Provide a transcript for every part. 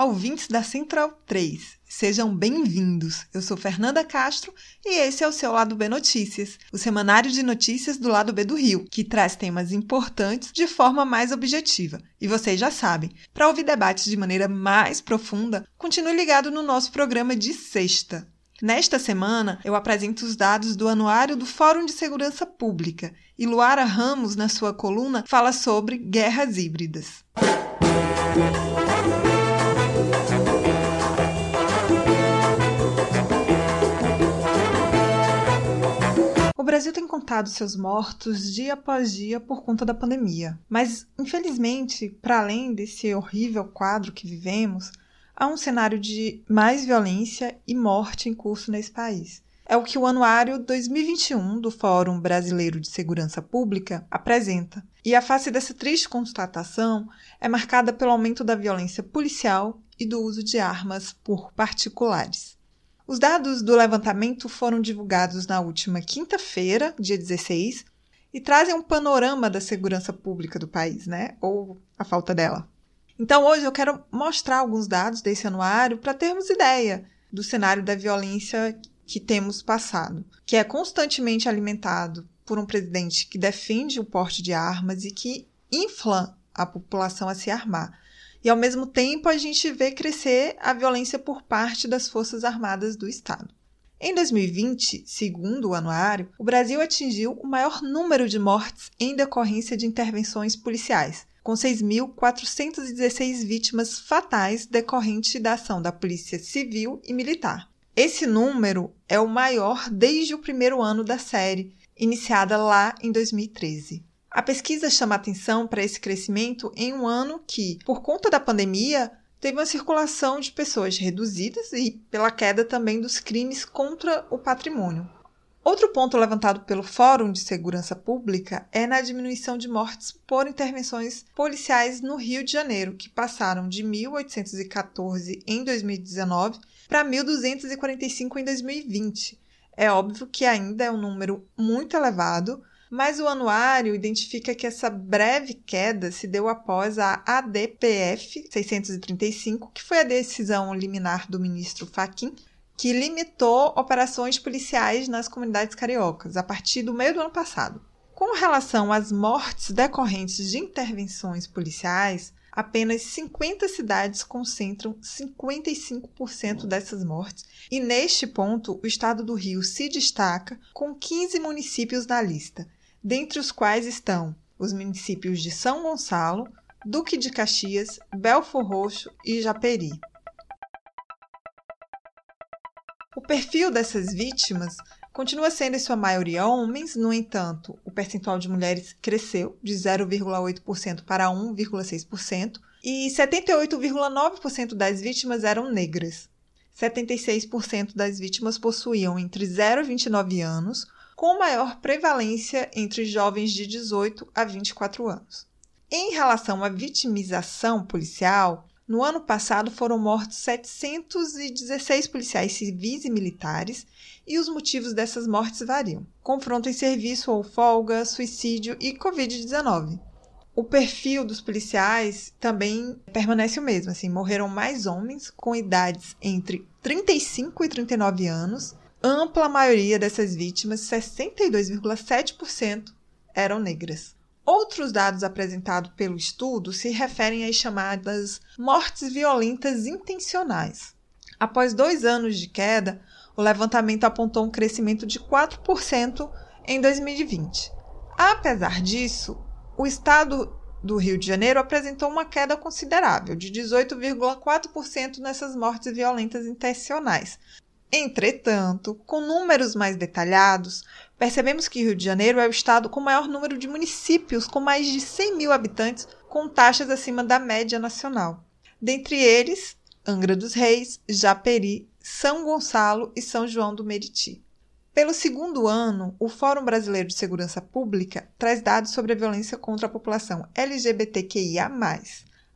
Olá, ouvintes da Central 3. Sejam bem-vindos. Eu sou Fernanda Castro e esse é o seu Lado B Notícias, o semanário de notícias do Lado B do Rio, que traz temas importantes de forma mais objetiva. E vocês já sabem, para ouvir debates de maneira mais profunda, continue ligado no nosso programa de sexta. Nesta semana, eu apresento os dados do Anuário do Fórum de Segurança Pública e Luara Ramos, na sua coluna, fala sobre guerras híbridas. Brasil tem contado seus mortos dia após dia por conta da pandemia. Mas, infelizmente, para além desse horrível quadro que vivemos, há um cenário de mais violência e morte em curso nesse país. É o que o Anuário 2021 do Fórum Brasileiro de Segurança Pública apresenta. E a face dessa triste constatação é marcada pelo aumento da violência policial e do uso de armas por particulares. Os dados do levantamento foram divulgados na última quinta-feira, dia 16, e trazem um panorama da segurança pública do país, né? Ou a falta dela. Então, hoje eu quero mostrar alguns dados desse anuário para termos ideia do cenário da violência que temos passado, que é constantemente alimentado por um presidente que defende o porte de armas e que infla a população a se armar. E, ao mesmo tempo, a gente vê crescer a violência por parte das Forças Armadas do Estado. Em 2020, segundo o anuário, o Brasil atingiu o maior número de mortes em decorrência de intervenções policiais, com 6.416 vítimas fatais decorrente da ação da Polícia Civil e Militar. Esse número é o maior desde o primeiro ano da série, iniciada lá em 2013. A pesquisa chama atenção para esse crescimento em um ano que, por conta da pandemia, teve uma circulação de pessoas reduzidas e pela queda também dos crimes contra o patrimônio. Outro ponto levantado pelo Fórum de Segurança Pública é na diminuição de mortes por intervenções policiais no Rio de Janeiro, que passaram de 1.814 em 2019 para 1.245 em 2020. É óbvio que ainda é um número muito elevado, mas o anuário identifica que essa breve queda se deu após a ADPF 635, que foi a decisão liminar do ministro Fachin, que limitou operações policiais nas comunidades cariocas a partir do meio do ano passado. Com relação às mortes decorrentes de intervenções policiais, apenas 50 cidades concentram 55% dessas mortes, e neste ponto o estado do Rio se destaca com 15 municípios na lista, dentre os quais estão os municípios de São Gonçalo, Duque de Caxias, Belfor Roxo e Japeri. O perfil dessas vítimas continua sendo em sua maioria homens, no entanto, o percentual de mulheres cresceu de 0,8% para 1,6% e 78,9% das vítimas eram negras. 76% das vítimas possuíam entre 0 e 29 anos, com maior prevalência entre jovens de 18 a 24 anos. Em relação à vitimização policial, no ano passado foram mortos 716 policiais civis e militares, e os motivos dessas mortes variam: confronto em serviço ou folga, suicídio e Covid-19. O perfil dos policiais também permanece o mesmo, assim, morreram mais homens com idades entre 35 e 39 anos ampla maioria dessas vítimas, 62,7%, eram negras. Outros dados apresentados pelo estudo se referem às chamadas mortes violentas intencionais. Após dois anos de queda, o levantamento apontou um crescimento de 4% em 2020. Apesar disso, o estado do Rio de Janeiro apresentou uma queda considerável, de 18,4% nessas mortes violentas intencionais, Entretanto, com números mais detalhados, percebemos que Rio de Janeiro é o estado com maior número de municípios com mais de 100 mil habitantes com taxas acima da média nacional. Dentre eles, Angra dos Reis, Japeri, São Gonçalo e São João do Meriti. Pelo segundo ano, o Fórum Brasileiro de Segurança Pública traz dados sobre a violência contra a população LGBTQIA.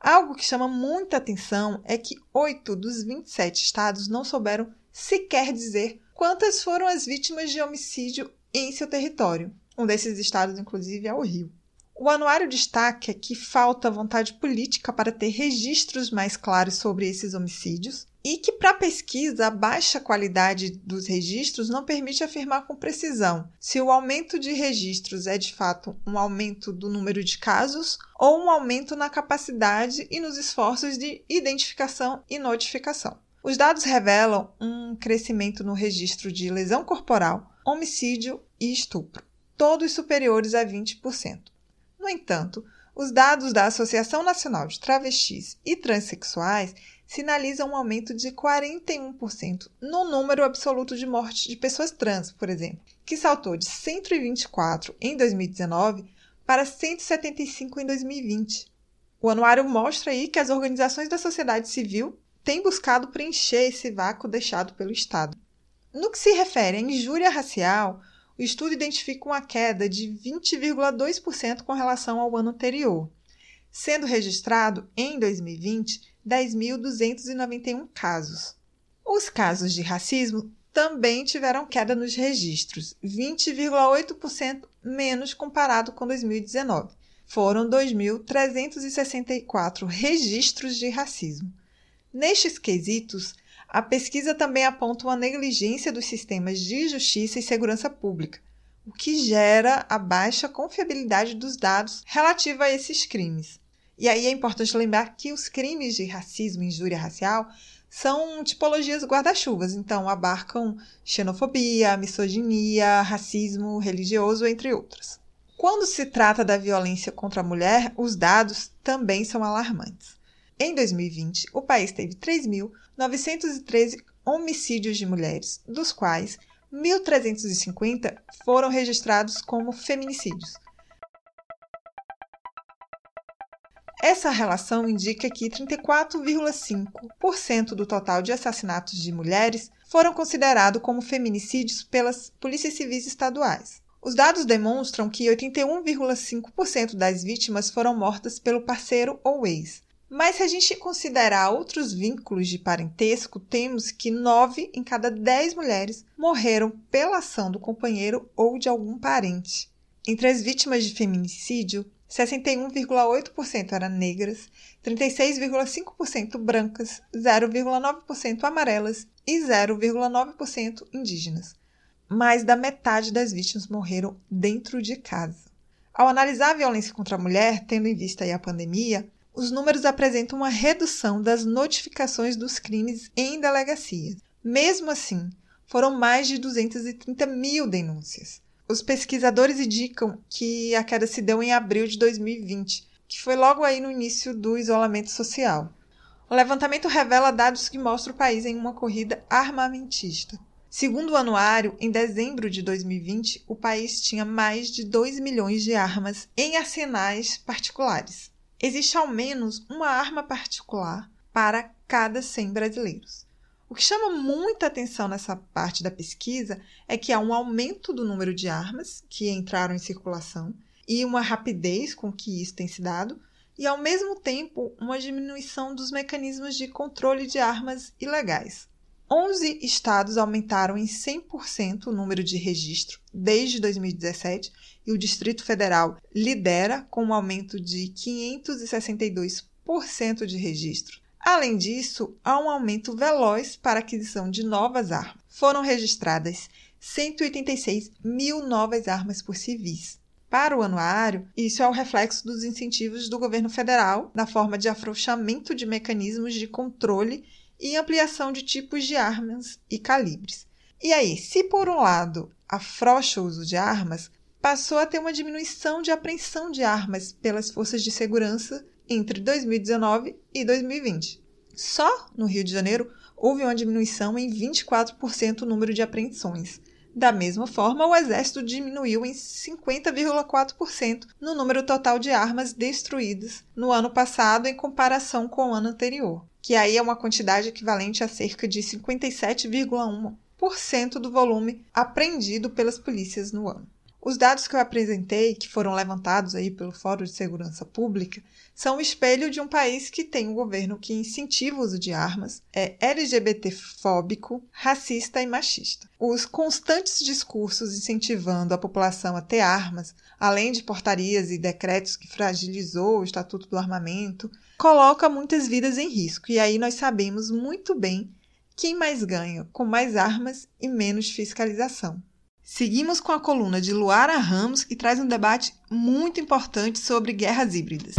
Algo que chama muita atenção é que oito dos 27 estados não souberam sequer dizer quantas foram as vítimas de homicídio em seu território. Um desses estados, inclusive, é o Rio. O anuário destaca que falta vontade política para ter registros mais claros sobre esses homicídios e que, para a pesquisa, a baixa qualidade dos registros não permite afirmar com precisão se o aumento de registros é de fato um aumento do número de casos ou um aumento na capacidade e nos esforços de identificação e notificação. Os dados revelam um crescimento no registro de lesão corporal, homicídio e estupro, todos superiores a 20%. No entanto, os dados da Associação Nacional de Travestis e Transsexuais sinalizam um aumento de 41% no número absoluto de mortes de pessoas trans, por exemplo, que saltou de 124 em 2019 para 175 em 2020. O anuário mostra aí que as organizações da sociedade civil têm buscado preencher esse vácuo deixado pelo Estado. No que se refere à injúria racial, o estudo identifica uma queda de 20,2% com relação ao ano anterior, sendo registrado em 2020 10.291 casos. Os casos de racismo também tiveram queda nos registros, 20,8% menos comparado com 2019. Foram 2.364 registros de racismo. Nestes quesitos, a pesquisa também aponta uma negligência dos sistemas de justiça e segurança pública, o que gera a baixa confiabilidade dos dados relativa a esses crimes. E aí é importante lembrar que os crimes de racismo e injúria racial são tipologias guarda-chuvas, então abarcam xenofobia, misoginia, racismo religioso, entre outras. Quando se trata da violência contra a mulher, os dados também são alarmantes. Em 2020, o país teve 3.913 homicídios de mulheres, dos quais 1.350 foram registrados como feminicídios. Essa relação indica que 34,5% do total de assassinatos de mulheres foram considerados como feminicídios pelas polícias civis estaduais. Os dados demonstram que 81,5% das vítimas foram mortas pelo parceiro ou ex, mas se a gente considerar outros vínculos de parentesco, temos que 9 em cada 10 mulheres morreram pela ação do companheiro ou de algum parente. Entre as vítimas de feminicídio, 61,8% eram negras, 36,5% brancas, 0,9% amarelas e 0,9% indígenas. Mais da metade das vítimas morreram dentro de casa. Ao analisar a violência contra a mulher, tendo em vista a pandemia, os números apresentam uma redução das notificações dos crimes em delegacias. Mesmo assim, foram mais de 230 mil denúncias. Os pesquisadores indicam que a queda se deu em abril de 2020, que foi logo aí no início do isolamento social. O levantamento revela dados que mostram o país em uma corrida armamentista. Segundo o anuário, em dezembro de 2020, o país tinha mais de 2 milhões de armas em arsenais particulares existe ao menos uma arma particular para cada 100 brasileiros. O que chama muita atenção nessa parte da pesquisa é que há um aumento do número de armas que entraram em circulação e uma rapidez com que isso tem se dado, e ao mesmo tempo uma diminuição dos mecanismos de controle de armas ilegais. 11 estados aumentaram em 100% o número de registro desde 2017 e o Distrito Federal lidera com um aumento de 562% de registro. Além disso, há um aumento veloz para a aquisição de novas armas. Foram registradas 186 mil novas armas por civis. Para o anuário, isso é o reflexo dos incentivos do governo federal na forma de afrouxamento de mecanismos de controle e ampliação de tipos de armas e calibres. E aí, se por um lado afrouxa o uso de armas, passou a ter uma diminuição de apreensão de armas pelas forças de segurança entre 2019 e 2020. Só no Rio de Janeiro houve uma diminuição em 24% o número de apreensões. Da mesma forma, o Exército diminuiu em 50,4% no número total de armas destruídas no ano passado em comparação com o ano anterior que aí é uma quantidade equivalente a cerca de 57,1% do volume apreendido pelas polícias no ano. Os dados que eu apresentei, que foram levantados aí pelo Fórum de Segurança Pública, são o espelho de um país que tem um governo que incentiva o uso de armas, é LGBTfóbico, racista e machista. Os constantes discursos incentivando a população a ter armas, além de portarias e decretos que fragilizou o Estatuto do Armamento, coloca muitas vidas em risco. E aí nós sabemos muito bem quem mais ganha com mais armas e menos fiscalização. Seguimos com a coluna de Luara Ramos, que traz um debate muito importante sobre guerras híbridas.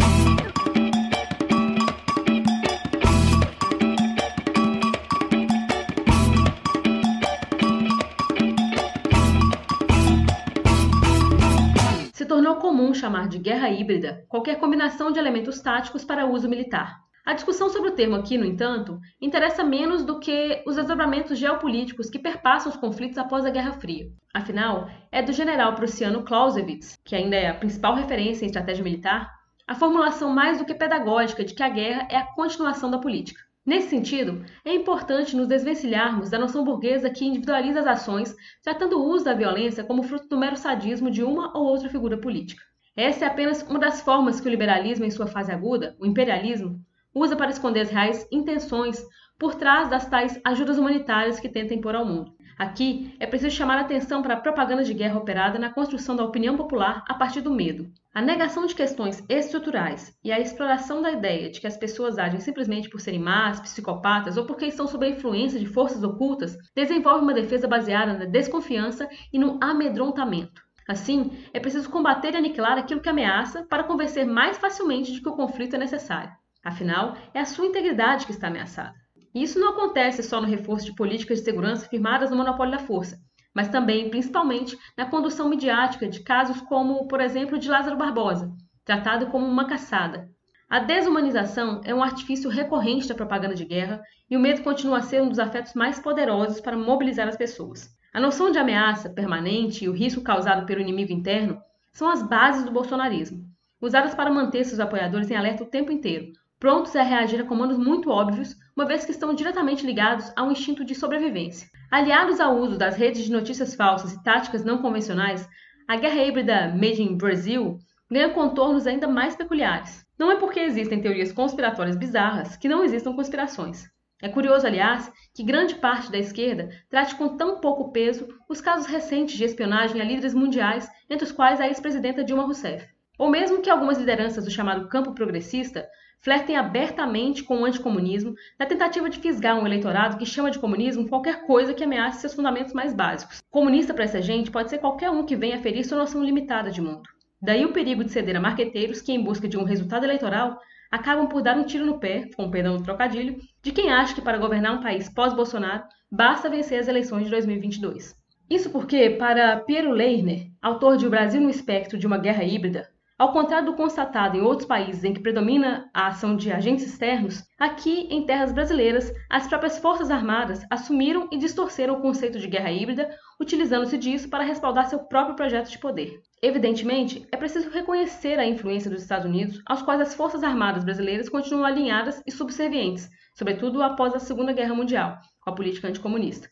Se tornou comum chamar de guerra híbrida qualquer combinação de elementos táticos para uso militar. A discussão sobre o termo aqui, no entanto, interessa menos do que os desdobramentos geopolíticos que perpassam os conflitos após a Guerra Fria. Afinal, é do general prussiano Clausewitz, que ainda é a principal referência em estratégia militar, a formulação mais do que pedagógica de que a guerra é a continuação da política. Nesse sentido, é importante nos desvencilharmos da noção burguesa que individualiza as ações, tratando o uso da violência como fruto do mero sadismo de uma ou outra figura política. Essa é apenas uma das formas que o liberalismo, em sua fase aguda, o imperialismo, usa para esconder as reais intenções por trás das tais ajudas humanitárias que tenta impor ao mundo. Aqui é preciso chamar a atenção para a propaganda de guerra operada na construção da opinião popular a partir do medo. A negação de questões estruturais e a exploração da ideia de que as pessoas agem simplesmente por serem más, psicopatas ou porque estão sob a influência de forças ocultas desenvolve uma defesa baseada na desconfiança e no amedrontamento. Assim, é preciso combater e aniquilar aquilo que ameaça para convencer mais facilmente de que o conflito é necessário. Afinal, é a sua integridade que está ameaçada. E isso não acontece só no reforço de políticas de segurança firmadas no monopólio da força, mas também, principalmente, na condução midiática de casos como, por exemplo, de Lázaro Barbosa, tratado como uma caçada. A desumanização é um artifício recorrente da propaganda de guerra e o medo continua a ser um dos afetos mais poderosos para mobilizar as pessoas. A noção de ameaça permanente e o risco causado pelo inimigo interno são as bases do bolsonarismo, usadas para manter seus apoiadores em alerta o tempo inteiro, prontos a reagir a comandos muito óbvios, uma vez que estão diretamente ligados a um instinto de sobrevivência. Aliados ao uso das redes de notícias falsas e táticas não convencionais, a guerra híbrida Made in Brazil ganha contornos ainda mais peculiares. Não é porque existem teorias conspiratórias bizarras que não existam conspirações. É curioso, aliás, que grande parte da esquerda trate com tão pouco peso os casos recentes de espionagem a líderes mundiais, entre os quais a ex-presidenta Dilma Rousseff. Ou mesmo que algumas lideranças do chamado campo progressista flertem abertamente com o anticomunismo na tentativa de fisgar um eleitorado que chama de comunismo qualquer coisa que ameace seus fundamentos mais básicos. Comunista para essa gente pode ser qualquer um que venha ferir sua noção limitada de mundo. Daí o perigo de ceder a marqueteiros que, em busca de um resultado eleitoral, acabam por dar um tiro no pé, com perdão do trocadilho, de quem acha que para governar um país pós-Bolsonaro basta vencer as eleições de 2022. Isso porque, para Piero Leirner, autor de O Brasil no Espectro de uma Guerra Híbrida, ao contrário do constatado em outros países em que predomina a ação de agentes externos, aqui em terras brasileiras, as próprias Forças Armadas assumiram e distorceram o conceito de guerra híbrida, utilizando-se disso para respaldar seu próprio projeto de poder. Evidentemente, é preciso reconhecer a influência dos Estados Unidos, aos quais as Forças Armadas brasileiras continuam alinhadas e subservientes, sobretudo após a Segunda Guerra Mundial, com a política anticomunista.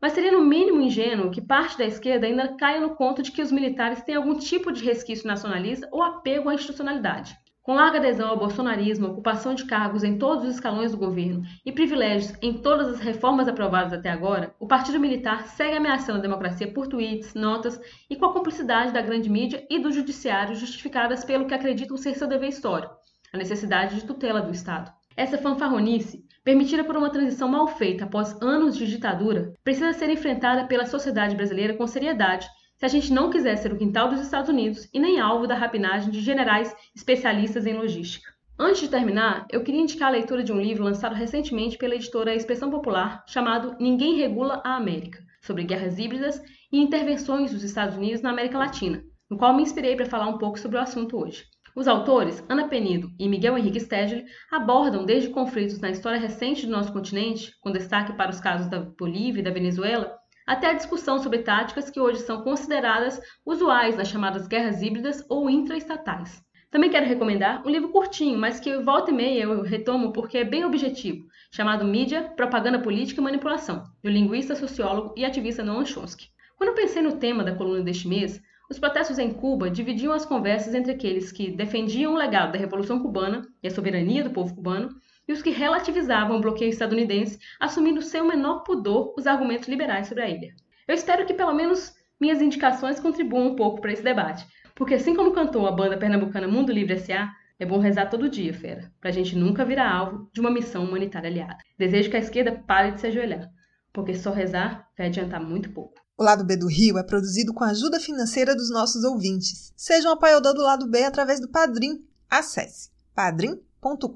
Mas seria no mínimo ingênuo que parte da esquerda ainda caia no conto de que os militares têm algum tipo de resquício nacionalista ou apego à institucionalidade. Com larga adesão ao bolsonarismo, ocupação de cargos em todos os escalões do governo e privilégios em todas as reformas aprovadas até agora, o Partido Militar segue ameaçando a democracia por tweets, notas e com a cumplicidade da grande mídia e do judiciário justificadas pelo que acreditam ser seu dever histórico, a necessidade de tutela do Estado. Essa fanfarronice permitida por uma transição mal feita após anos de ditadura, precisa ser enfrentada pela sociedade brasileira com seriedade se a gente não quiser ser o quintal dos Estados Unidos e nem alvo da rapinagem de generais especialistas em logística. Antes de terminar, eu queria indicar a leitura de um livro lançado recentemente pela editora Expressão Popular, chamado Ninguém Regula a América, sobre guerras híbridas e intervenções dos Estados Unidos na América Latina, no qual me inspirei para falar um pouco sobre o assunto hoje. Os autores, Ana Penido e Miguel Henrique Stedley, abordam desde conflitos na história recente do nosso continente, com destaque para os casos da Bolívia e da Venezuela, até a discussão sobre táticas que hoje são consideradas usuais nas chamadas guerras híbridas ou intraestatais. Também quero recomendar um livro curtinho, mas que volta e meia eu retomo porque é bem objetivo, chamado Mídia, Propaganda Política e Manipulação, do linguista, sociólogo e ativista Noam Chomsky. Quando pensei no tema da coluna deste mês, Os protestos em Cuba dividiam as conversas entre aqueles que defendiam o legado da Revolução Cubana e a soberania do povo cubano e os que relativizavam o bloqueio estadunidense, assumindo sem o menor pudor os argumentos liberais sobre a ilha. Eu espero que pelo menos minhas indicações contribuam um pouco para esse debate, porque assim como cantou a banda pernambucana Mundo Livre S.A., é bom rezar todo dia, fera, pra gente nunca virar alvo de uma missão humanitária aliada. Desejo que a esquerda pare de se ajoelhar, porque só rezar vai adiantar muito pouco. O Lado B do Rio é produzido com a ajuda financeira dos nossos ouvintes. Seja um apoiador do Lado B através do Padrim. Acesse padrim.com.br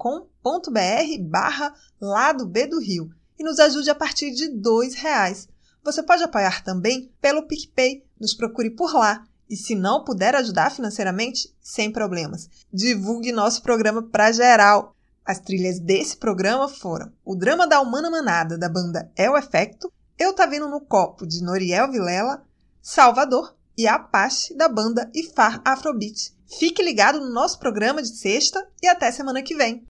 barra Lado B do Rio e nos ajude a partir de R$ reais. Você pode apoiar também pelo PicPay. Nos procure por lá. E se não puder ajudar financeiramente, sem problemas. Divulgue nosso programa para geral. As trilhas desse programa foram o Drama da Humana Manada, da banda El Efecto, eu Tá Vindo no Copo, de Noriel Vilela, Salvador e Apache, da banda Ifar Afrobeat. Fique ligado no nosso programa de sexta e até semana que vem.